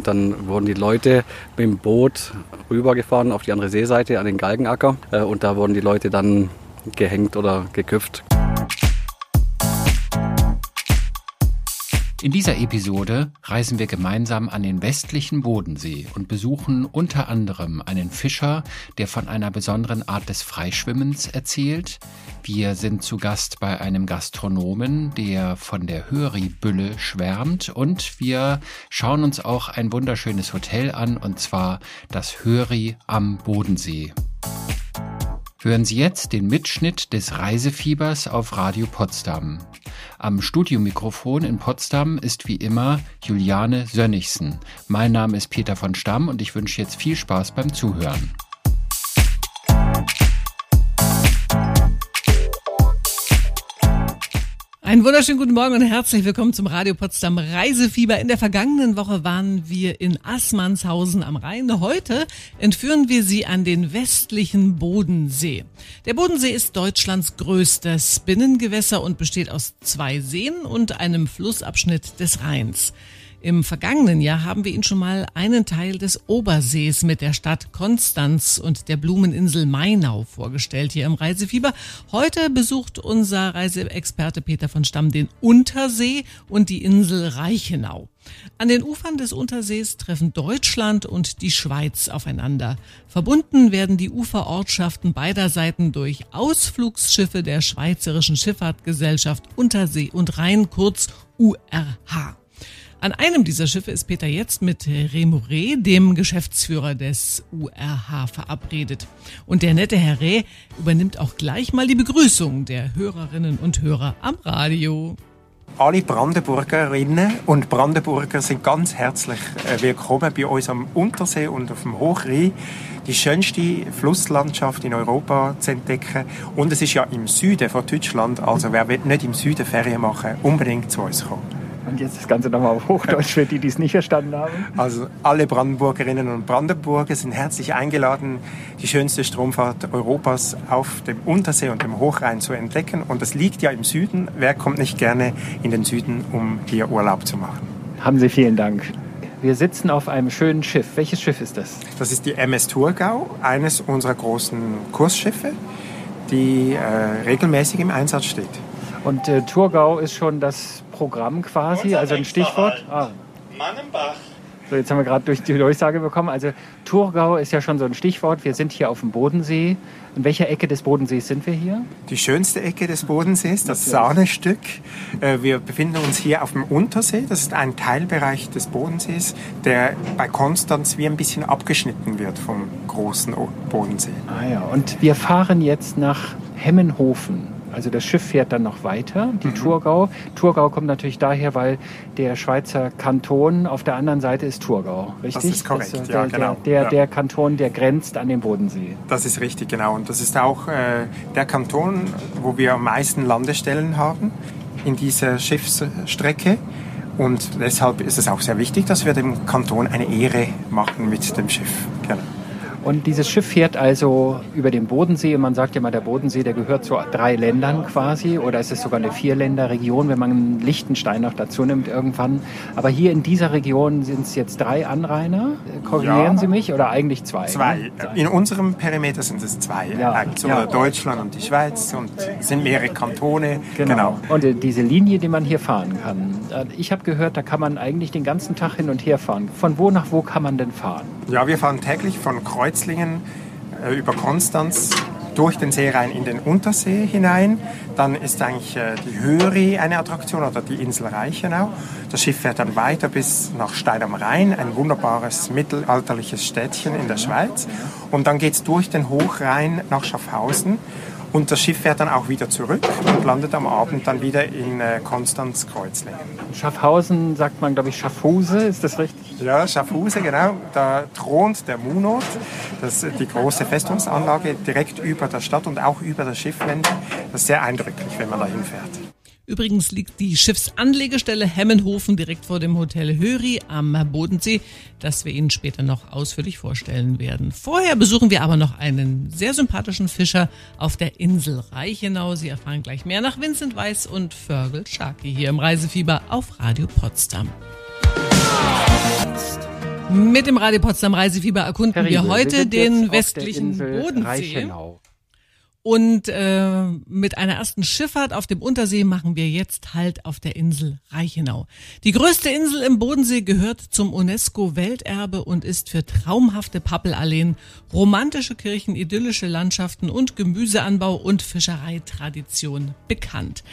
Und dann wurden die Leute mit dem Boot rübergefahren auf die andere Seeseite an den Galgenacker. Äh, und da wurden die Leute dann gehängt oder geköpft. In dieser Episode reisen wir gemeinsam an den westlichen Bodensee und besuchen unter anderem einen Fischer, der von einer besonderen Art des Freischwimmens erzählt. Wir sind zu Gast bei einem Gastronomen, der von der Höri-Bülle schwärmt und wir schauen uns auch ein wunderschönes Hotel an und zwar das Höri am Bodensee. Hören Sie jetzt den Mitschnitt des Reisefiebers auf Radio Potsdam. Am Studiomikrofon in Potsdam ist wie immer Juliane Sönnigsen. Mein Name ist Peter von Stamm und ich wünsche jetzt viel Spaß beim Zuhören. Einen wunderschönen guten Morgen und herzlich willkommen zum Radio Potsdam Reisefieber. In der vergangenen Woche waren wir in Assmannshausen am Rhein. Heute entführen wir Sie an den westlichen Bodensee. Der Bodensee ist Deutschlands größtes Binnengewässer und besteht aus zwei Seen und einem Flussabschnitt des Rheins. Im vergangenen Jahr haben wir Ihnen schon mal einen Teil des Obersees mit der Stadt Konstanz und der Blumeninsel Mainau vorgestellt hier im Reisefieber. Heute besucht unser Reiseexperte Peter von Stamm den Untersee und die Insel Reichenau. An den Ufern des Untersees treffen Deutschland und die Schweiz aufeinander. Verbunden werden die Uferortschaften beider Seiten durch Ausflugsschiffe der Schweizerischen Schifffahrtgesellschaft Untersee und Rhein, kurz URH. An einem dieser Schiffe ist Peter jetzt mit Remo Reh, dem Geschäftsführer des URH, verabredet. Und der nette Herr Reh übernimmt auch gleich mal die Begrüßung der Hörerinnen und Hörer am Radio. Alle Brandenburgerinnen und Brandenburger sind ganz herzlich äh, willkommen bei uns am Untersee und auf dem Hochrhein. Die schönste Flusslandschaft in Europa zu entdecken. Und es ist ja im Süden von Deutschland, also wer nicht im Süden Ferien machen, unbedingt zu uns kommen. Und jetzt das Ganze nochmal auf Hochdeutsch für die, die es nicht verstanden haben. Also alle Brandenburgerinnen und Brandenburger sind herzlich eingeladen, die schönste Stromfahrt Europas auf dem Untersee und dem Hochrhein zu entdecken. Und das liegt ja im Süden. Wer kommt nicht gerne in den Süden, um hier Urlaub zu machen? Haben Sie vielen Dank. Wir sitzen auf einem schönen Schiff. Welches Schiff ist das? Das ist die MS Thurgau, eines unserer großen Kursschiffe, die äh, regelmäßig im Einsatz steht. Und äh, Thurgau ist schon das Programm quasi, also ein Stichwort. Ah. Mannenbach. So, jetzt haben wir gerade durch die Durchsage bekommen. Also Thurgau ist ja schon so ein Stichwort. Wir sind hier auf dem Bodensee. In welcher Ecke des Bodensees sind wir hier? Die schönste Ecke des Bodensees, das Sahnestück. Äh, wir befinden uns hier auf dem Untersee. Das ist ein Teilbereich des Bodensees, der bei Konstanz wie ein bisschen abgeschnitten wird vom großen Bodensee. Ah ja, und wir fahren jetzt nach Hemmenhofen. Also das Schiff fährt dann noch weiter, die mhm. Thurgau. Thurgau kommt natürlich daher, weil der Schweizer Kanton auf der anderen Seite ist Thurgau, richtig? Das ist korrekt, das, äh, ja, der, genau. Der, der, der, Kanton, der grenzt an den Bodensee. Das ist richtig, genau. Und das ist auch äh, der Kanton, wo wir am meisten Landestellen haben in dieser Schiffsstrecke. Und deshalb ist es auch sehr wichtig, dass wir dem Kanton eine Ehre machen mit dem Schiff. Genau. Und dieses Schiff fährt also über den Bodensee. Man sagt ja mal, der Bodensee, der gehört zu drei Ländern quasi. Oder es ist sogar eine Vierländerregion, wenn man Liechtenstein noch dazu nimmt irgendwann. Aber hier in dieser Region sind es jetzt drei Anrainer. Korrigieren ja. Sie mich? Oder eigentlich zwei? Zwei. Ne? In unserem Perimeter sind es zwei. Ja. Also ja. Deutschland und die Schweiz. Und sind mehrere Kantone. Genau. genau. Und diese Linie, die man hier fahren kann. Äh, ich habe gehört, da kann man eigentlich den ganzen Tag hin und her fahren. Von wo nach wo kann man denn fahren? Ja, wir fahren täglich von Kreuz Kreuzlingen äh, über Konstanz durch den See rein in den Untersee hinein. Dann ist eigentlich äh, die Höri eine Attraktion oder die Insel Reichenau. Das Schiff fährt dann weiter bis nach Stein am Rhein, ein wunderbares mittelalterliches Städtchen in der Schweiz. Und dann geht es durch den Hochrhein nach Schaffhausen. Und das Schiff fährt dann auch wieder zurück und landet am Abend dann wieder in äh, Konstanz-Kreuzlingen. Schaffhausen sagt man, glaube ich, Schaffhuse, ist das richtig? Ja, Schaffhuse, genau. Da thront der Munot, das ist die große Festungsanlage direkt über der Stadt und auch über das Schiffwände. Das ist sehr eindrücklich, wenn man da hinfährt. Übrigens liegt die Schiffsanlegestelle Hemmenhofen direkt vor dem Hotel Höri am Bodensee, das wir Ihnen später noch ausführlich vorstellen werden. Vorher besuchen wir aber noch einen sehr sympathischen Fischer auf der Insel Reichenau. Sie erfahren gleich mehr nach Vincent Weiss und Fergal Sharkey hier im Reisefieber auf Radio Potsdam. Mit dem Radio Potsdam Reisefieber erkunden Riebel, wir heute wir den westlichen Bodensee. Reichenau. Und äh, mit einer ersten Schifffahrt auf dem Untersee machen wir jetzt Halt auf der Insel Reichenau. Die größte Insel im Bodensee gehört zum UNESCO-Welterbe und ist für traumhafte Pappelalleen, romantische Kirchen, idyllische Landschaften und Gemüseanbau und Fischereitradition bekannt.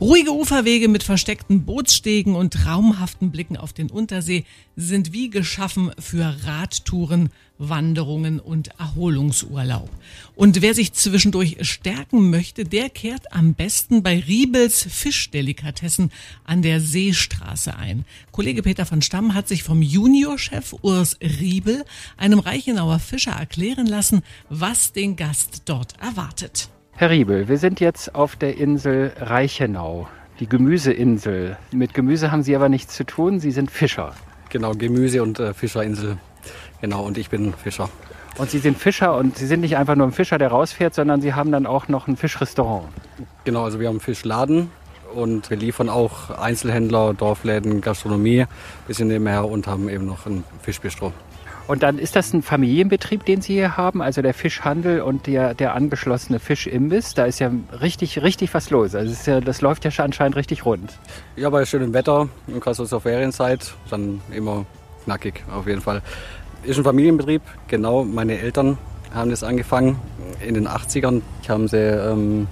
Ruhige Uferwege mit versteckten Bootsstegen und traumhaften Blicken auf den Untersee sind wie geschaffen für Radtouren, Wanderungen und Erholungsurlaub. Und wer sich zwischendurch stärken möchte, der kehrt am besten bei Riebels Fischdelikatessen an der Seestraße ein. Kollege Peter von Stamm hat sich vom Juniorchef Urs Riebel, einem Reichenauer Fischer, erklären lassen, was den Gast dort erwartet. Herr Riebel, wir sind jetzt auf der Insel Reichenau, die Gemüseinsel. Mit Gemüse haben Sie aber nichts zu tun, Sie sind Fischer. Genau, Gemüse- und äh, Fischerinsel. Genau, und ich bin Fischer. Und Sie sind Fischer und Sie sind nicht einfach nur ein Fischer, der rausfährt, sondern Sie haben dann auch noch ein Fischrestaurant. Genau, also wir haben einen Fischladen und wir liefern auch Einzelhändler, Dorfläden, Gastronomie ein bisschen nebenher und haben eben noch ein Fischbistro. Und dann ist das ein Familienbetrieb, den Sie hier haben, also der Fischhandel und der, der angeschlossene Fischimbiss. Da ist ja richtig, richtig was los. Also ja, das läuft ja anscheinend richtig rund. Ja, bei schönem Wetter und gerade so zur Ferienzeit, dann immer knackig auf jeden Fall. Ist ein Familienbetrieb, genau. Meine Eltern haben das angefangen in den 80ern. Ich haben sie ähm,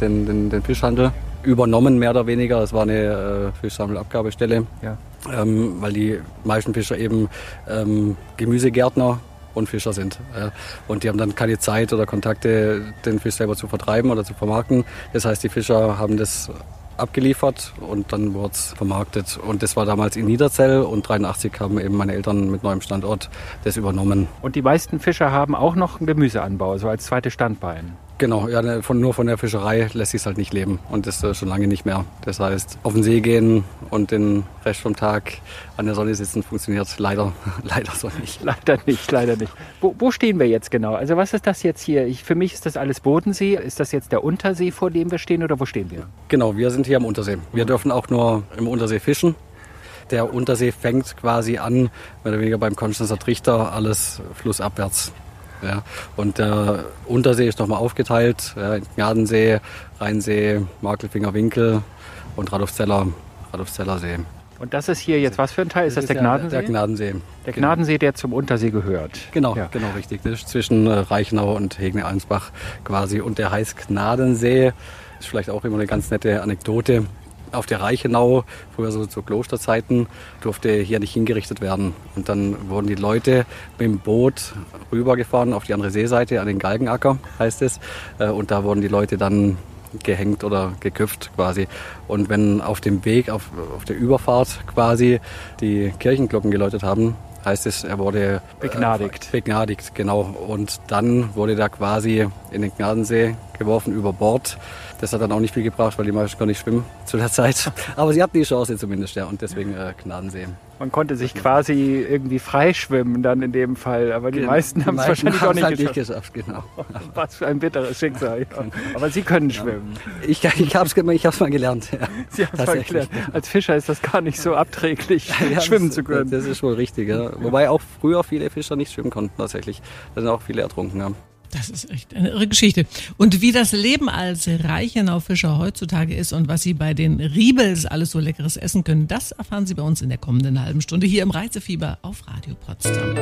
den, den, den Fischhandel übernommen, mehr oder weniger. Es war eine äh, Fischsammelabgabestelle, Ja. ähm, weil die meisten Fischer eben ähm, Gemüsegärtner und Fischer sind. Äh, und die haben dann keine Zeit oder Kontakte, den Fisch selber zu vertreiben oder zu vermarkten. Das heißt, die Fischer haben das abgeliefert und dann wurde es vermarktet. Und das war damals in Niederzell und 83 haben eben meine Eltern mit neuem Standort das übernommen. Und die meisten Fischer haben auch noch einen Gemüseanbau, so als zweites Standbein. Genau, ja, ne, von, nur von der Fischerei lässt sich halt nicht leben und das äh, schon lange nicht mehr. Das heißt, auf den See gehen und den Rest vom Tag an der Sonne sitzen funktioniert leider, leider so nicht. Leider nicht, leider nicht. Wo, wo stehen wir jetzt genau? Also was ist das jetzt hier? Ich, für mich ist das alles Bodensee. Ist das jetzt der Untersee, vor dem wir stehen oder wo stehen wir? Genau, wir sind hier am Untersee. Wir dürfen auch nur im Untersee fischen. Der Untersee fängt quasi an, mehr oder weniger beim Konstanzer Trichter, alles flussabwärts. Ja, und der Untersee ist nochmal aufgeteilt, ja, in Gnadensee, Rheinsee, Markelfinger Winkel und Radolfzeller, Radolfzeller See. Und das ist hier jetzt was für ein Teil? Ist das, der Gnadensee? Der Gnadensee. der Gnadensee, der zum Untersee gehört. Genau, Ja. genau richtig. Das ist zwischen äh, Reichenau und Hegne-Almsbach quasi. Und der heißt Gnadensee. Ist vielleicht auch immer eine ganz nette Anekdote. Auf der Reichenau, früher so zu Klosterzeiten, durfte hier nicht hingerichtet werden. Und dann wurden die Leute mit dem Boot rübergefahren auf die andere Seeseite, an den Galgenacker heißt es. Äh, Und da wurden die Leute dann gehängt oder geköpft quasi. Und wenn auf dem Weg, auf, auf der Überfahrt quasi die Kirchenglocken geläutet haben, heißt es, er wurde Begnadigt. Äh, begnadigt, genau. Und dann wurde er quasi in den Gnadensee geworfen über Bord. Das hat dann auch nicht viel gebracht, weil die meisten gar nicht schwimmen zu der Zeit. Aber sie hatten die Chance zumindest, ja. Und deswegen äh, Gnadensee. Man konnte sich quasi irgendwie freischwimmen dann in dem Fall, aber die meisten haben es wahrscheinlich auch nicht halt geschafft. nicht geschafft. Genau. Was für ein bitteres Schicksal. Ja. Aber Sie können schwimmen. Ich, ich habe es ich hab's mal gelernt. Ja. Sie haben es mal gelernt. Als Fischer ist das gar nicht so abträglich, Ja, schwimmen zu können. Das ist wohl richtig, ja. Wobei auch früher viele Fischer nicht schwimmen konnten tatsächlich. Da sind auch viele ertrunken. Ja. Das ist echt eine irre Geschichte. Und wie das Leben als Reichenau-Fischer heutzutage ist und was Sie bei den Riebels alles so leckeres essen können, das erfahren Sie bei uns in der kommenden halben Stunde hier im Reisefieber auf Radio Potsdam.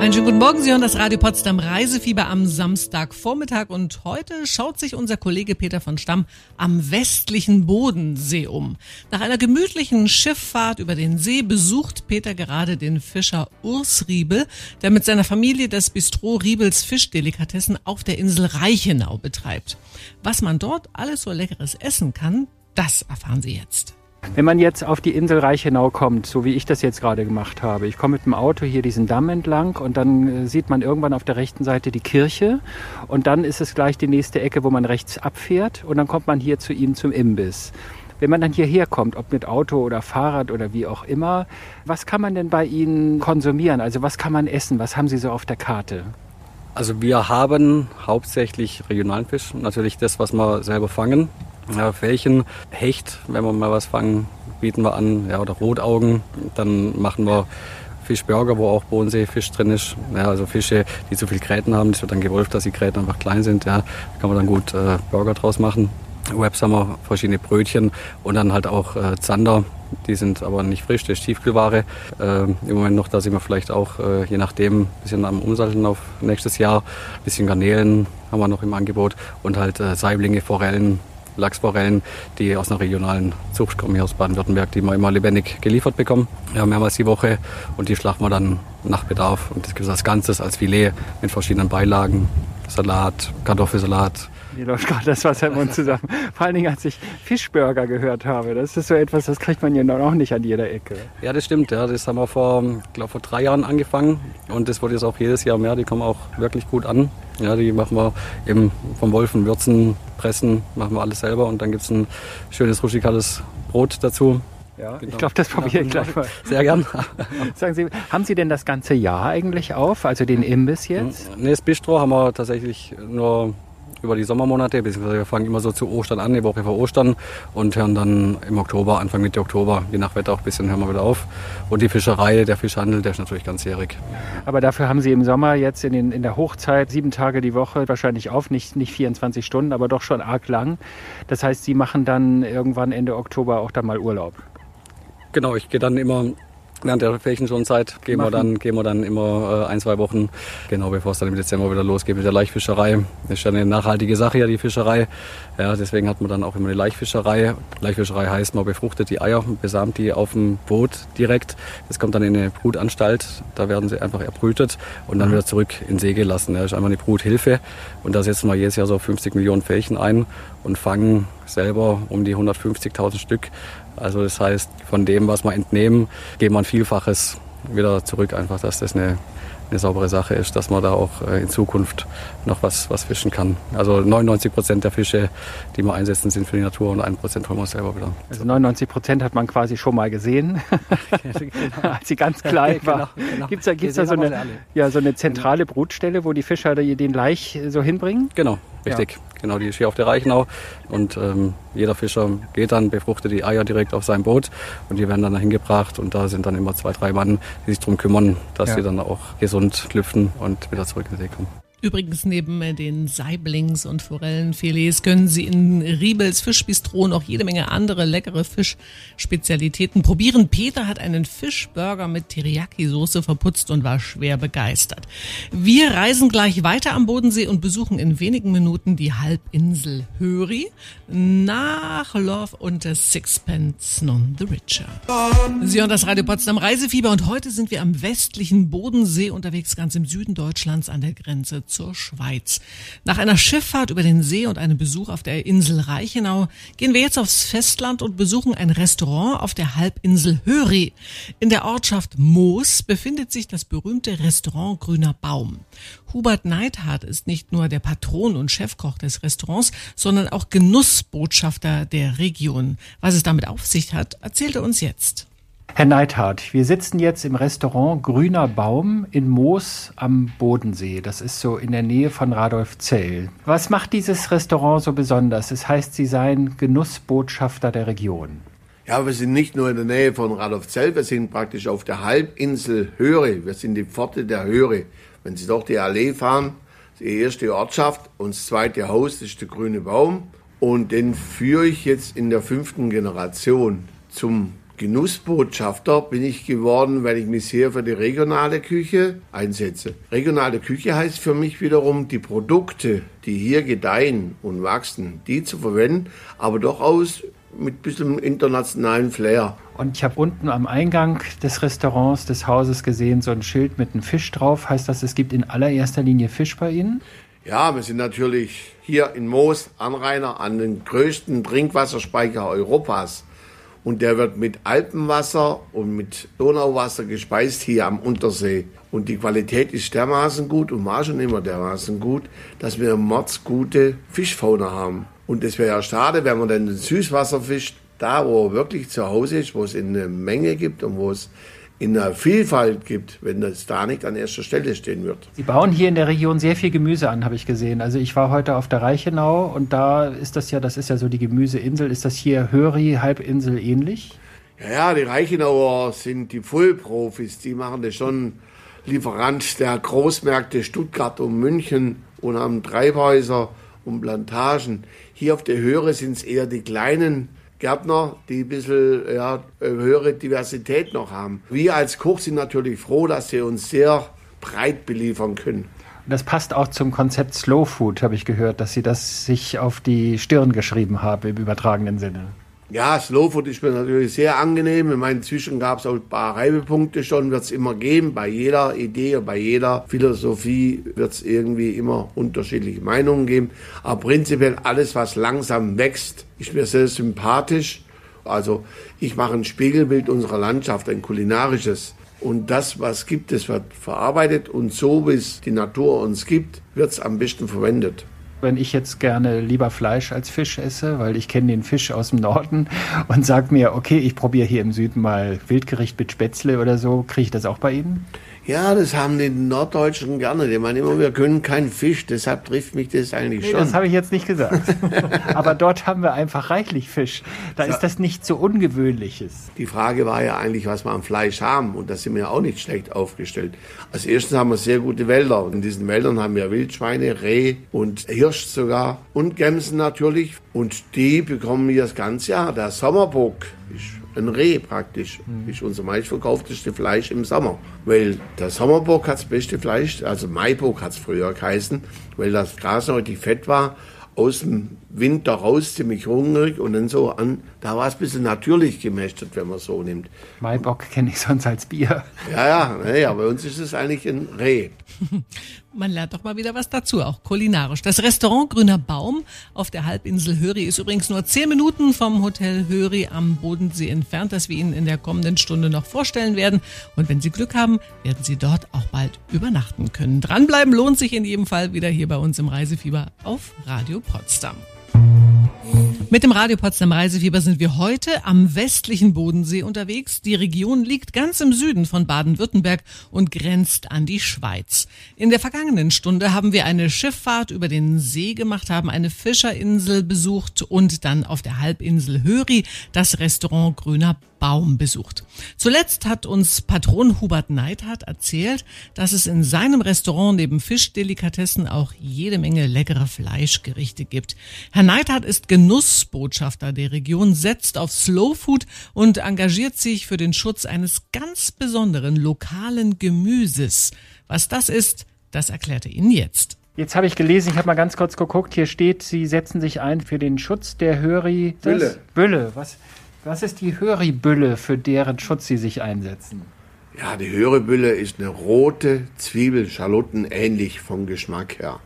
Einen schönen guten Morgen, Sie hören das Radio Potsdam Reisefieber am Samstagvormittag und heute schaut sich unser Kollege Peter von Stamm am westlichen Bodensee um. Nach einer gemütlichen Schifffahrt über den See besucht Peter gerade den Fischer Urs Riebel, der mit seiner Familie das Bistro Riebels Fischdelikatessen auf der Insel Reichenau betreibt. Was man dort alles so leckeres essen kann, das erfahren Sie jetzt. Wenn man jetzt auf die Insel Reichenau kommt, so wie ich das jetzt gerade gemacht habe, ich komme mit dem Auto hier diesen Damm entlang und dann äh, sieht man irgendwann auf der rechten Seite die Kirche und dann ist es gleich die nächste Ecke, wo man rechts abfährt und dann kommt man hier zu Ihnen zum Imbiss. Wenn man dann hierher kommt, ob mit Auto oder Fahrrad oder wie auch immer, was kann man denn bei Ihnen konsumieren? Also was kann man essen? Was haben Sie so auf der Karte? Also wir haben hauptsächlich regionalen Fisch, natürlich das, was wir selber fangen. Ja, Fällchen, Hecht, wenn wir mal was fangen, bieten wir an, ja, oder Rotaugen. Dann machen wir Fischburger, wo auch Bodenseefisch drin ist. Ja, also Fische, die zu viel Gräten haben. Das wird dann gewolft, dass die Gräten einfach klein sind. Ja, da kann man dann gut äh, Burger draus machen. Webs haben wir verschiedene Brötchen und dann halt auch äh, Zander. Die sind aber nicht frisch, das ist Tiefkühlware. Äh, Im Moment noch, da sind wir vielleicht auch, äh, je nachdem, ein bisschen am Umsatteln auf nächstes Jahr. Ein bisschen Garnelen haben wir noch im Angebot und halt äh, Saiblinge, Forellen, Lachsforellen, die aus einer regionalen Zucht kommen, hier aus Baden-Württemberg, die wir immer lebendig geliefert bekommen, ja, mehrmals die Woche. Und die schlachten wir dann nach Bedarf. Und das gibt es als Ganzes, als Filet mit verschiedenen Beilagen, Salat, Kartoffelsalat, mir läuft gerade das Wasser im Mund zusammen. Vor allen Dingen, als ich Fischburger gehört habe. Das ist so etwas, das kriegt man ja noch nicht an jeder Ecke. Ja, das stimmt. Ja. Das haben wir vor, glaub, vor drei Jahren angefangen. Und das wird jetzt auch jedes Jahr mehr. Die kommen auch wirklich gut an. Ja, die machen wir eben vom Wolfen, würzen, pressen, machen wir alles selber. Und dann gibt es ein schönes rustikales Brot dazu. Ja, genau. ich glaube, das probiere ich gleich mal. Sehr gern. Sagen Sie, haben Sie denn das ganze Jahr eigentlich auf, also den Imbiss jetzt? Nee, das Bistro haben wir tatsächlich nur über die Sommermonate, beziehungsweise wir fangen immer so zu Ostern an, die Woche vor Ostern und hören dann im Oktober, Anfang Mitte Oktober, je nach Wetter auch ein bisschen, hören wir wieder auf. Und die Fischerei, der Fischhandel, der ist natürlich ganzjährig. Aber dafür haben Sie im Sommer jetzt in, den, in der Hochzeit sieben Tage die Woche wahrscheinlich auf, nicht, nicht 24 Stunden, aber doch schon arg lang. Das heißt, Sie machen dann irgendwann Ende Oktober auch dann mal Urlaub. Genau, ich gehe dann immer während der Fähichenschonzeit gehen wir dann, gehen wir dann immer äh, ein, zwei Wochen, genau bevor es dann im Dezember wieder losgeht mit der Laichfischerei. Das ist ja eine nachhaltige Sache ja, die Fischerei. Ja, deswegen hat man dann auch immer eine Laichfischerei. Laichfischerei heißt, man befruchtet die Eier, besamt die auf dem Boot direkt. Das kommt dann in eine Brutanstalt, da werden sie einfach erbrütet und dann mhm. wieder zurück in See gelassen. Das ist einfach eine Bruthilfe und da setzen wir jedes Jahr so 50 Millionen Fähchen ein und fangen selber um die 150.000 Stück also das heißt, von dem, was wir entnehmen, geben wir ein Vielfaches wieder zurück, einfach, dass das eine, eine saubere Sache ist, dass man da auch äh, in Zukunft noch was, was fischen kann. Also 99 Prozent der Fische, die wir einsetzen, sind für die Natur und 1 Prozent holen wir selber wieder. Also 99 Prozent hat man quasi schon mal gesehen, genau. als sie ganz klein war. Genau, genau. Gibt es da, gibt's da so, eine, ja, so eine zentrale Brutstelle, wo die Fischer den Laich so hinbringen? Genau, richtig. Ja. Genau, die ist hier auf der Reichenau. Und ähm, jeder Fischer geht dann, befruchtet die Eier direkt auf sein Boot und die werden dann dahin gebracht. Und da sind dann immer zwei, drei Mann, die sich darum kümmern, dass ja. sie dann auch gesund lüften und wieder zurück in den See kommen. Übrigens neben den Saiblings und Forellenfilets können Sie in Riebels Fischbistro noch jede Menge andere leckere Fischspezialitäten probieren. Peter hat einen Fischburger mit Teriyaki-Soße verputzt und war schwer begeistert. Wir reisen gleich weiter am Bodensee und besuchen in wenigen Minuten die Halbinsel Höri nach Love und Sixpence None the Richer. Sie hören das Radio Potsdam Reisefieber und heute sind wir am westlichen Bodensee unterwegs, ganz im Süden Deutschlands an der Grenze zur Schweiz. Nach einer Schifffahrt über den See und einem Besuch auf der Insel Reichenau gehen wir jetzt aufs Festland und besuchen ein Restaurant auf der Halbinsel Höri. In der Ortschaft Moos befindet sich das berühmte Restaurant Grüner Baum. Hubert Neidhardt ist nicht nur der Patron und Chefkoch des Restaurants, sondern auch Genussbotschafter der Region. Was es damit auf sich hat, erzählt er uns jetzt. Herr Neidhardt, wir sitzen jetzt im Restaurant Grüner Baum in Moos am Bodensee. Das ist so in der Nähe von Radolfzell. Was macht dieses Restaurant so besonders? Es heißt, Sie seien Genussbotschafter der Region. Ja, wir sind nicht nur in der Nähe von Radolfzell, wir sind praktisch auf der Halbinsel Höre. Wir sind die Pforte der Höre. Wenn Sie durch die Allee fahren, die erste Ortschaft und das zweite Haus, ist der Grüne Baum. Und den führe ich jetzt in der fünften Generation zum Genussbotschafter bin ich geworden, weil ich mich sehr für die regionale Küche einsetze. Regionale Küche heißt für mich wiederum, die Produkte, die hier gedeihen und wachsen, die zu verwenden, aber doch aus mit ein bisschen internationalen Flair. Und ich habe unten am Eingang des Restaurants, des Hauses gesehen, so ein Schild mit einem Fisch drauf. Heißt das, es gibt in allererster Linie Fisch bei Ihnen? Ja, wir sind natürlich hier in Moos Anrainer an den größten Trinkwasserspeicher Europas und der wird mit Alpenwasser und mit Donauwasser gespeist hier am Untersee. Und die Qualität ist dermaßen gut und war schon immer dermaßen gut, dass wir mordsgute Fischfauna haben. Und es wäre ja schade, wenn man dann den Süßwasser fischt, da wo er wirklich zu Hause ist, wo es eine Menge gibt und wo es in der Vielfalt gibt, wenn das da nicht an erster Stelle stehen wird. Sie bauen hier in der Region sehr viel Gemüse an, habe ich gesehen. Also ich war heute auf der Reichenau und da ist das ja, das ist ja so die Gemüseinsel. Ist das hier Höri Halbinsel ähnlich? Ja, ja, die Reichenauer sind die Vollprofis. Die machen das schon Lieferant der Großmärkte Stuttgart und München und haben Treibhäuser und Plantagen. Hier auf der Höhe sind es eher die kleinen Gärtner, die ein bisschen ja, höhere Diversität noch haben. Wir als Koch sind natürlich froh, dass sie uns sehr breit beliefern können. Das passt auch zum Konzept Slow Food, habe ich gehört, dass Sie das sich auf die Stirn geschrieben haben im übertragenen Sinne. Ja, Slow Food ist mir natürlich sehr angenehm. Ich meine, inzwischen gab es auch ein paar Reibepunkte schon, wird es immer geben. Bei jeder Idee bei jeder Philosophie wird es irgendwie immer unterschiedliche Meinungen geben. Aber prinzipiell alles, was langsam wächst, ist mir sehr sympathisch. Also ich mache ein Spiegelbild unserer Landschaft, ein kulinarisches. Und das, was gibt, es wird verarbeitet und so, wie es die Natur uns gibt, wird es am besten verwendet wenn ich jetzt gerne lieber Fleisch als Fisch esse, weil ich kenne den Fisch aus dem Norden und sage mir, okay, ich probiere hier im Süden mal Wildgericht mit Spätzle oder so, kriege ich das auch bei Ihnen? Ja, das haben die Norddeutschen gerne. Die meinen immer, wir können keinen Fisch, deshalb trifft mich das eigentlich nee, schon. Das habe ich jetzt nicht gesagt. Aber dort haben wir einfach reichlich Fisch. Da so. ist das nicht so Ungewöhnliches. Die Frage war ja eigentlich, was wir am Fleisch haben. Und da sind wir ja auch nicht schlecht aufgestellt. Als erstes haben wir sehr gute Wälder. In diesen Wäldern haben wir Wildschweine, Reh und Hirsch sogar. Und Gämsen natürlich. Und die bekommen wir das ganze Jahr. Der Sommerbock ist ein Reh praktisch. Mhm. Ist unser meistverkaufteste Fleisch im Sommer. Weil der Sommerbock hat das beste Fleisch, also Maibock hat es früher geheißen, weil das Gras noch richtig fett war aus dem Winter raus, ziemlich hungrig und dann so an. Da war es ein bisschen natürlich gemästet, wenn man so nimmt. Maibock kenne ich sonst als Bier. Ja, ja, nee, aber bei uns ist es eigentlich ein Reh. Man lernt doch mal wieder was dazu, auch kulinarisch. Das Restaurant Grüner Baum auf der Halbinsel Höri ist übrigens nur zehn Minuten vom Hotel Höri am Bodensee entfernt, das wir Ihnen in der kommenden Stunde noch vorstellen werden. Und wenn Sie Glück haben, werden Sie dort auch bald übernachten können. Dranbleiben lohnt sich in jedem Fall wieder hier bei uns im Reisefieber auf Radio Potsdam. Mit dem Radio Potsdam Reisefieber sind wir heute am westlichen Bodensee unterwegs. Die Region liegt ganz im Süden von Baden-Württemberg und grenzt an die Schweiz. In der vergangenen Stunde haben wir eine Schifffahrt über den See gemacht, haben eine Fischerinsel besucht und dann auf der Halbinsel Höri das Restaurant Grüner Baum besucht. Zuletzt hat uns Patron Hubert Neidhardt erzählt, dass es in seinem Restaurant neben Fischdelikatessen auch jede Menge leckere Fleischgerichte gibt. Herr Neidhardt ist Genussbotschafter der Region, setzt auf Slow Food und engagiert sich für den Schutz eines ganz besonderen lokalen Gemüses. Was das ist, das erklärt er Ihnen jetzt. Jetzt habe ich gelesen, ich habe mal ganz kurz geguckt, hier steht, Sie setzen sich ein für den Schutz der Höri. Bülle. Bülle, was? Was ist die Höribülle, für deren Schutz Sie sich einsetzen? Ja, die Höribülle ist eine rote Zwiebel, Schalotten ähnlich vom Geschmack her.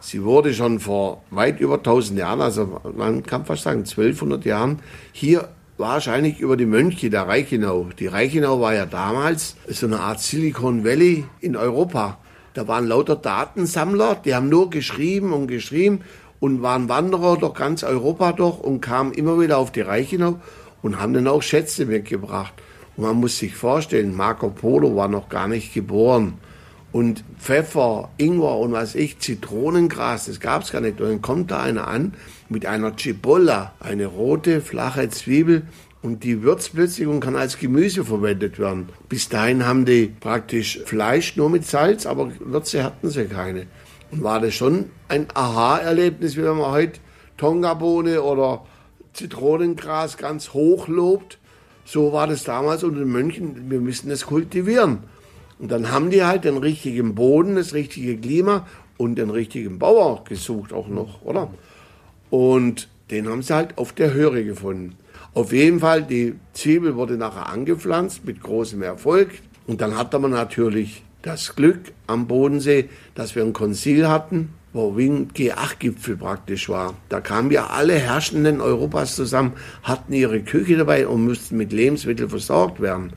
Sie wurde schon vor weit über 1000 Jahren, also man kann fast sagen 1200 Jahren, hier wahrscheinlich über die Mönche der Reichenau. Die Reichenau war ja damals so eine Art Silicon Valley in Europa. Da waren lauter Datensammler, die haben nur geschrieben und geschrieben und waren Wanderer durch ganz Europa durch und kamen immer wieder auf die Reichenau und haben dann auch Schätze mitgebracht. Und man muss sich vorstellen, Marco Polo war noch gar nicht geboren. Und Pfeffer, Ingwer und was ich, Zitronengras, das gab es gar nicht. Und dann kommt da einer an mit einer Cipolla, eine rote, flache Zwiebel. Und die würzt plötzlich und kann als Gemüse verwendet werden. Bis dahin haben die praktisch Fleisch nur mit Salz, aber Würze hatten sie keine. Und war das schon ein Aha-Erlebnis, wie wenn man heute Tongabohne oder Zitronengras ganz hoch lobt. So war das damals unter den Mönchen. Wir müssen es kultivieren. Und dann haben die halt den richtigen Boden, das richtige Klima und den richtigen Bauer gesucht auch noch, oder? Und den haben sie halt auf der Höhe gefunden. Auf jeden Fall, die Zwiebel wurde nachher angepflanzt mit großem Erfolg. Und dann hatte man natürlich das Glück am Bodensee, dass wir ein Konzil hatten wo Wien G8-Gipfel praktisch war. Da kamen ja alle Herrschenden Europas zusammen, hatten ihre Küche dabei und mussten mit Lebensmitteln versorgt werden.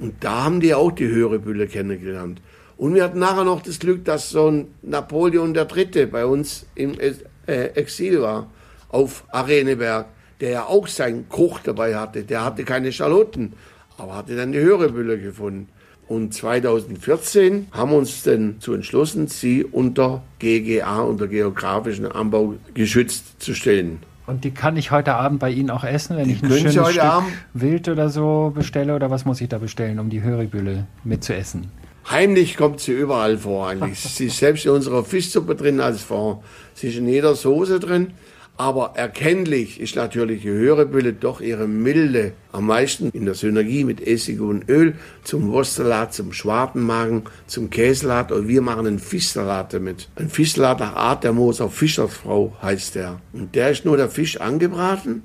Und da haben die auch die höhere Bülle kennengelernt. Und wir hatten nachher noch das Glück, dass so ein Napoleon III. bei uns im äh, Exil war, auf Areneberg, der ja auch seinen Koch dabei hatte. Der hatte keine Schalotten, aber hatte dann die höhere Bülle gefunden. Und 2014 haben wir uns dann zu entschlossen, sie unter GGA, unter geografischen Anbau geschützt zu stellen. Und die kann ich heute Abend bei Ihnen auch essen, wenn die ich ein schönes Stück Abend? Wild oder so bestelle? Oder was muss ich da bestellen, um die Hörebülle mitzuessen? Heimlich kommt sie überall vor eigentlich. sie ist selbst in unserer Fischsuppe drin als Fond. Sie ist in jeder Soße drin. Aber erkennlich ist natürlich die Hörebülle doch ihre Milde am meisten in der Synergie mit Essig und Öl zum Wurstsalat, zum Schwartenmagen, zum Käsesalat und wir machen einen Fischsalat damit. Ein Fischsalat nach Art der Moser Fischersfrau heißt der. Und der ist nur der Fisch angebraten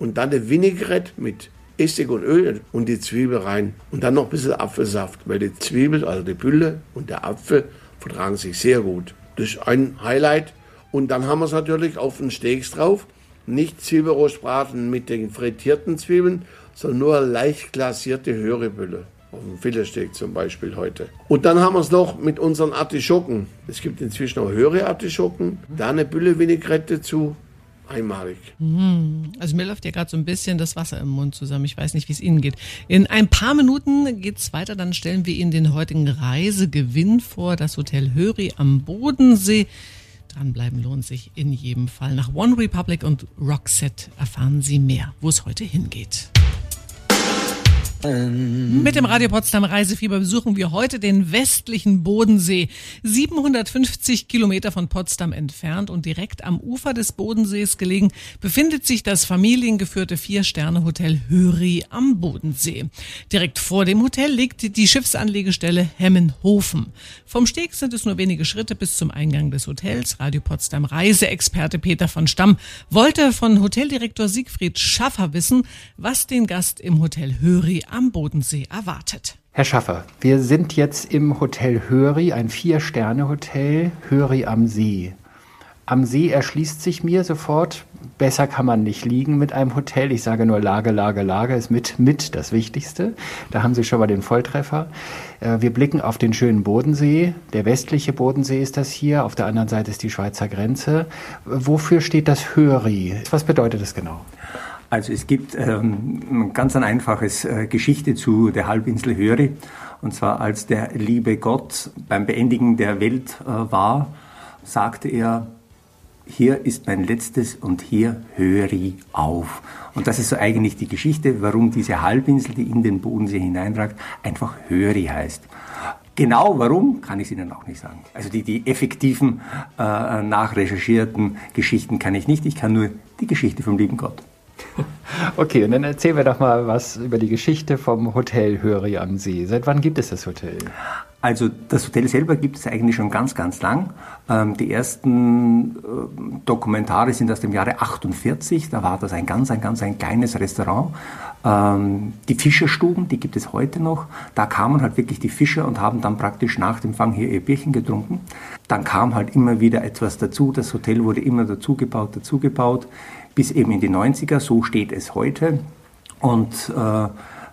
und dann der Vinaigrette mit Essig und Öl und die Zwiebel rein. Und dann noch ein bisschen Apfelsaft, weil die Zwiebel, also die Bülle und der Apfel vertragen sich sehr gut. Das ist ein Highlight und dann haben wir es natürlich auf den Steaks drauf. Nicht Zwiebelrostbraten mit den frittierten Zwiebeln, sondern nur leicht glasierte Hörebülle. Auf dem Filetsteak zum Beispiel heute. Und dann haben wir es noch mit unseren Artischocken. Es gibt inzwischen auch höhere Artischocken. Da eine Bülle Vinaigrette dazu. Einmalig. Mhm. Also mir läuft ja gerade so ein bisschen das Wasser im Mund zusammen. Ich weiß nicht, wie es Ihnen geht. In ein paar Minuten geht es weiter. Dann stellen wir Ihnen den heutigen Reisegewinn vor. Das Hotel Höri am Bodensee. Dranbleiben lohnt sich in jedem Fall. Nach One Republic und Roxette erfahren Sie mehr, wo es heute hingeht. Mit dem Radio Potsdam Reisefieber besuchen wir heute den westlichen Bodensee. 750 Kilometer von Potsdam entfernt und direkt am Ufer des Bodensees gelegen befindet sich das familiengeführte Vier-Sterne-Hotel Höri am Bodensee. Direkt vor dem Hotel liegt die Schiffsanlegestelle Hemmenhofen. Vom Steg sind es nur wenige Schritte bis zum Eingang des Hotels. Radio Potsdam Reiseexperte Peter von Stamm wollte von Hoteldirektor Siegfried Schaffer wissen, was den Gast im Hotel Höri am Bodensee erwartet. Herr Schaffer, wir sind jetzt im Hotel Höri, ein Vier-Sterne-Hotel, Höri am See. Am See erschließt sich mir sofort, besser kann man nicht liegen mit einem Hotel. Ich sage nur Lage, Lage, Lage ist mit, mit das Wichtigste. Da haben Sie schon mal den Volltreffer. Äh, wir blicken auf den schönen Bodensee. Der westliche Bodensee ist das hier. Auf der anderen Seite ist die Schweizer Grenze. Wofür steht das Höri? Was bedeutet das genau? Also es gibt ähm, ganz ein einfaches äh, Geschichte zu der Halbinsel Höri. Und zwar als der liebe Gott beim Beendigen der Welt äh, war, sagte er, hier ist mein letztes und hier höre ich auf. Und das ist so eigentlich die Geschichte, warum diese Halbinsel, die in den Bodensee hineinragt, einfach Höri heißt. Genau warum, kann ich Ihnen auch nicht sagen. Also die, die effektiven, äh, nachrecherchierten Geschichten kann ich nicht. Ich kann nur die Geschichte vom lieben Gott. Okay, und dann erzählen wir doch mal was über die Geschichte vom Hotel Höri am See. Seit wann gibt es das Hotel? Also das Hotel selber gibt es eigentlich schon ganz, ganz lang. Ähm, die ersten äh, Dokumentare sind aus dem Jahre 48. Da war das ein ganz, ein ganz ein kleines Restaurant. Ähm, die Fischerstuben, die gibt es heute noch. Da kamen halt wirklich die Fischer und haben dann praktisch nach dem Fang hier ihr Bierchen getrunken. Dann kam halt immer wieder etwas dazu. Das Hotel wurde immer dazugebaut, dazugebaut bis eben in die 90er. So steht es heute. Und äh,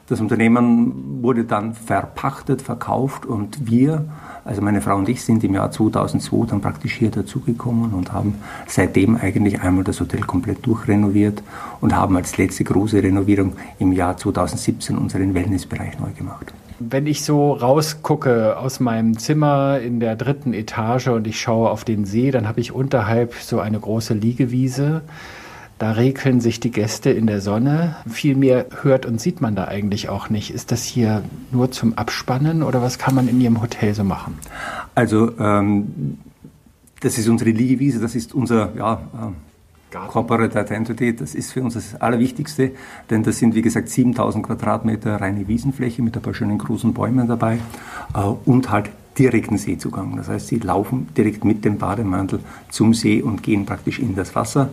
das Unternehmen wurde dann verpachtet, verkauft und wir, also meine Frau und ich, sind im Jahr 2002 dann praktisch hier dazugekommen und haben seitdem eigentlich einmal das Hotel komplett durchrenoviert und haben als letzte große Renovierung im Jahr 2017 unseren Wellnessbereich neu gemacht. Wenn ich so rausgucke aus meinem Zimmer in der dritten Etage und ich schaue auf den See, dann habe ich unterhalb so eine große Liegewiese. Da regeln sich die Gäste in der Sonne. Viel mehr hört und sieht man da eigentlich auch nicht. Ist das hier nur zum Abspannen oder was kann man in Ihrem Hotel so machen? Also ähm, das ist unsere Liegewiese, das ist unser ja, äh, Corporate Identity, das ist für uns das Allerwichtigste, denn das sind wie gesagt 7000 Quadratmeter reine Wiesenfläche mit ein paar schönen großen Bäumen dabei äh, und halt direkten Seezugang. Das heißt, sie laufen direkt mit dem Bademantel zum See und gehen praktisch in das Wasser.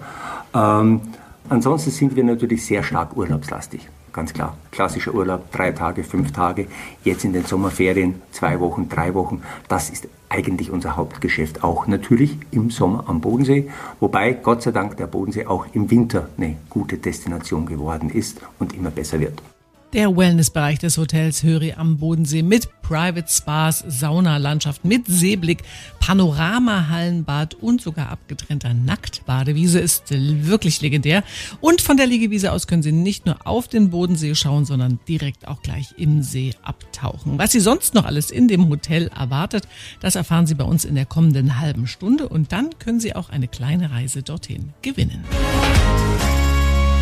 Ähm, ansonsten sind wir natürlich sehr stark urlaubslastig. Ganz klar. Klassischer Urlaub, drei Tage, fünf Tage. Jetzt in den Sommerferien, zwei Wochen, drei Wochen. Das ist eigentlich unser Hauptgeschäft. Auch natürlich im Sommer am Bodensee. Wobei Gott sei Dank der Bodensee auch im Winter eine gute Destination geworden ist und immer besser wird. Der Wellnessbereich des Hotels Höri am Bodensee mit Private Spas, Saunalandschaft mit Seeblick, Panoramahallenbad und sogar abgetrennter Nacktbadewiese ist wirklich legendär. Und von der Liegewiese aus können Sie nicht nur auf den Bodensee schauen, sondern direkt auch gleich im See abtauchen. Was Sie sonst noch alles in dem Hotel erwartet, das erfahren Sie bei uns in der kommenden halben Stunde und dann können Sie auch eine kleine Reise dorthin gewinnen.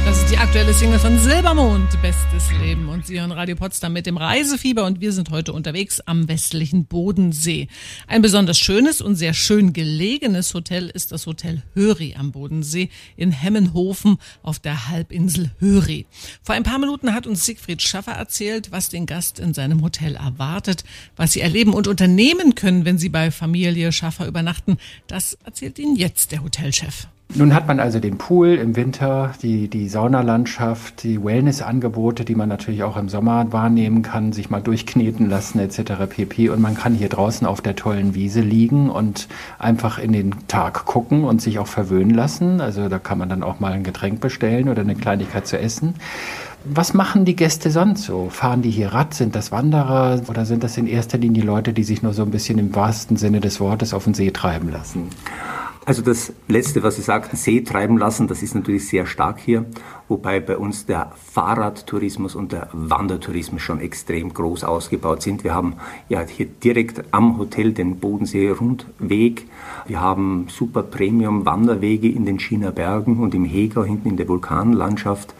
Das ist die aktuelle Single von Silbermond, Bestes Leben. Und Sie hören Radio Potsdam mit dem Reisefieber und wir sind heute unterwegs am westlichen Bodensee. Ein besonders schönes und sehr schön gelegenes Hotel ist das Hotel Höri am Bodensee in Hemmenhofen auf der Halbinsel Höri. Vor ein paar Minuten hat uns Siegfried Schaffer erzählt, was den Gast in seinem Hotel erwartet, was Sie erleben und unternehmen können, wenn Sie bei Familie Schaffer übernachten. Das erzählt Ihnen jetzt der Hotelchef. Nun hat man also den Pool im Winter, die, die Saunalandschaft, die Wellnessangebote, die man natürlich auch im Sommer wahrnehmen kann, sich mal durchkneten lassen etc. pp. Und man kann hier draußen auf der tollen Wiese liegen und einfach in den Tag gucken und sich auch verwöhnen lassen. Also da kann man dann auch mal ein Getränk bestellen oder eine Kleinigkeit zu essen. Was machen die Gäste sonst so? Fahren die hier Rad? Sind das Wanderer? Oder sind das in erster Linie Leute, die sich nur so ein bisschen im wahrsten Sinne des Wortes auf den See treiben lassen? Also das Letzte, was Sie sagten, See treiben lassen, das ist natürlich sehr stark hier, wobei bei uns der Fahrradtourismus und der Wandertourismus schon extrem groß ausgebaut sind. Wir haben ja hier direkt am Hotel den Bodensee-Rundweg. Wir haben super Premium-Wanderwege in den China Bergen und im Hegau hinten in der Vulkanlandschaft.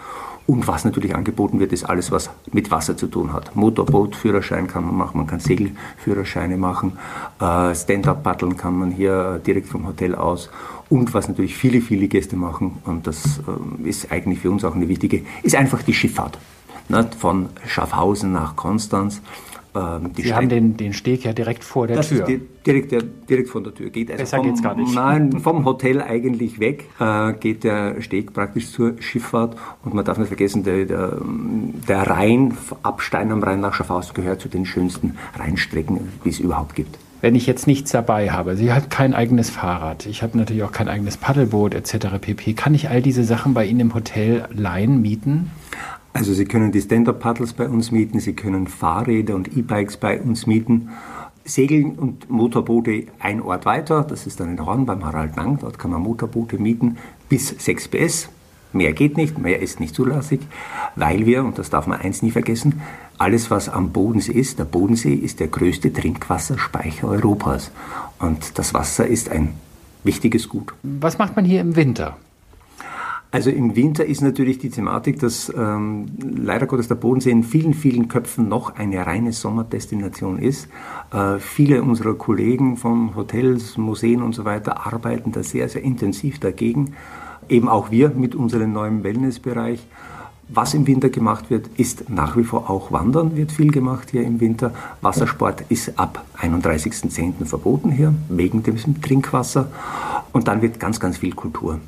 Und was natürlich angeboten wird, ist alles, was mit Wasser zu tun hat. Motorbootführerschein kann man machen, man kann Segelführerscheine machen, äh, Stand-up-Paddeln kann man hier direkt vom Hotel aus. Und was natürlich viele, viele Gäste machen, und das äh, ist eigentlich für uns auch eine wichtige, ist einfach die Schifffahrt. Von Schaffhausen nach Konstanz. Ähm, Sie haben den, den Steg ja direkt vor der das Tür. Ist direkt, direkt von der Tür. Geht also Besser vom, geht's gar nicht. Nein, vom Hotel eigentlich weg äh, geht der Steg praktisch zur Schifffahrt. Und man darf nicht vergessen, der, der, der Rhein, ab Stein am Rhein nach Schaffhausen, gehört zu den schönsten Rheinstrecken, die es überhaupt gibt. Wenn ich jetzt nichts dabei habe, sie hat kein eigenes Fahrrad, ich habe natürlich auch kein eigenes Paddelboot etc. pp. Kann ich all diese Sachen bei Ihnen im Hotel leihen, mieten? Also Sie können die Stand-Up-Paddles bei uns mieten, Sie können Fahrräder und E-Bikes bei uns mieten. Segeln und Motorboote ein Ort weiter, das ist dann in Horn beim Harald Lang, dort kann man Motorboote mieten bis 6 PS. Mehr geht nicht, mehr ist nicht zulässig, weil wir, und das darf man eins nie vergessen, alles was am Bodensee ist, der Bodensee ist der größte Trinkwasserspeicher Europas. Und das Wasser ist ein wichtiges Gut. Was macht man hier im Winter? Also im Winter ist natürlich die Thematik, dass ähm, leider Gottes der Bodensee in vielen, vielen Köpfen noch eine reine Sommerdestination ist. Äh, viele unserer Kollegen von Hotels, Museen und so weiter arbeiten da sehr, sehr intensiv dagegen. Eben auch wir mit unserem neuen Wellnessbereich. Was im Winter gemacht wird, ist nach wie vor auch Wandern, wird viel gemacht hier im Winter. Wassersport ist ab 31.10. verboten hier, wegen dem Trinkwasser. Und dann wird ganz, ganz viel Kultur.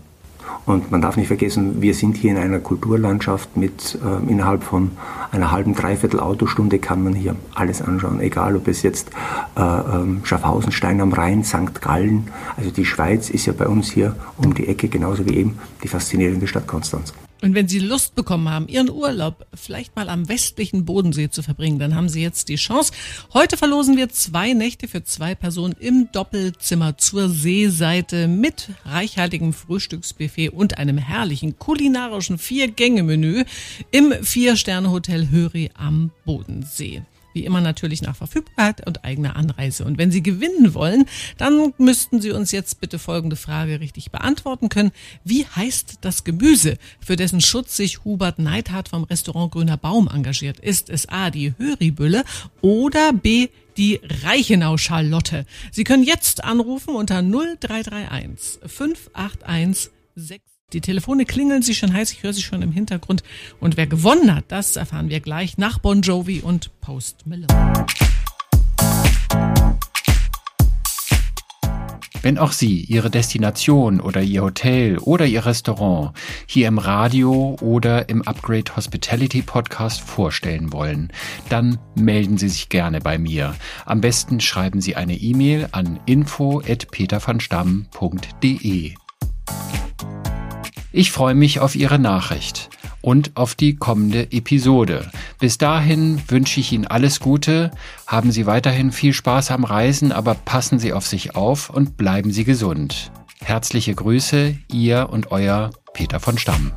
Und man darf nicht vergessen, wir sind hier in einer Kulturlandschaft mit äh, innerhalb von einer halben, dreiviertel Autostunde kann man hier alles anschauen, egal ob es jetzt äh, äh, Schaffhausen, Stein am Rhein, St. Gallen, also die Schweiz ist ja bei uns hier um die Ecke, genauso wie eben die faszinierende Stadt Konstanz. Und wenn Sie Lust bekommen haben, Ihren Urlaub vielleicht mal am westlichen Bodensee zu verbringen, dann haben Sie jetzt die Chance. Heute verlosen wir zwei Nächte für zwei Personen im Doppelzimmer zur Seeseite mit reichhaltigem Frühstücksbuffet und einem herrlichen kulinarischen Vier-Gänge-Menü im Vier-Sterne-Hotel Höri am Bodensee. Wie immer natürlich nach Verfügbarkeit und eigener Anreise. Und wenn Sie gewinnen wollen, dann müssten Sie uns jetzt bitte folgende Frage richtig beantworten können. Wie heißt das Gemüse, für dessen Schutz sich Hubert Neidhardt vom Restaurant Grüner Baum engagiert? Ist es A, die Höribülle oder B, die Reichenau-Schalotte? Sie können jetzt anrufen unter 0331 581 6 die Telefone klingeln sie schon heiß, ich höre sie schon im Hintergrund. Und wer gewonnen hat, das erfahren wir gleich nach Bon Jovi und Post Malone. Wenn auch Sie Ihre Destination oder Ihr Hotel oder Ihr Restaurant hier im Radio oder im Upgrade Hospitality Podcast vorstellen wollen, dann melden Sie sich gerne bei mir. Am besten schreiben Sie eine E-Mail an info@petervanstamm.de. Ich freue mich auf Ihre Nachricht und auf die kommende Episode. Bis dahin wünsche ich Ihnen alles Gute, haben Sie weiterhin viel Spaß am Reisen, aber passen Sie auf sich auf und bleiben Sie gesund. Herzliche Grüße, Ihr und Euer Peter von Stamm.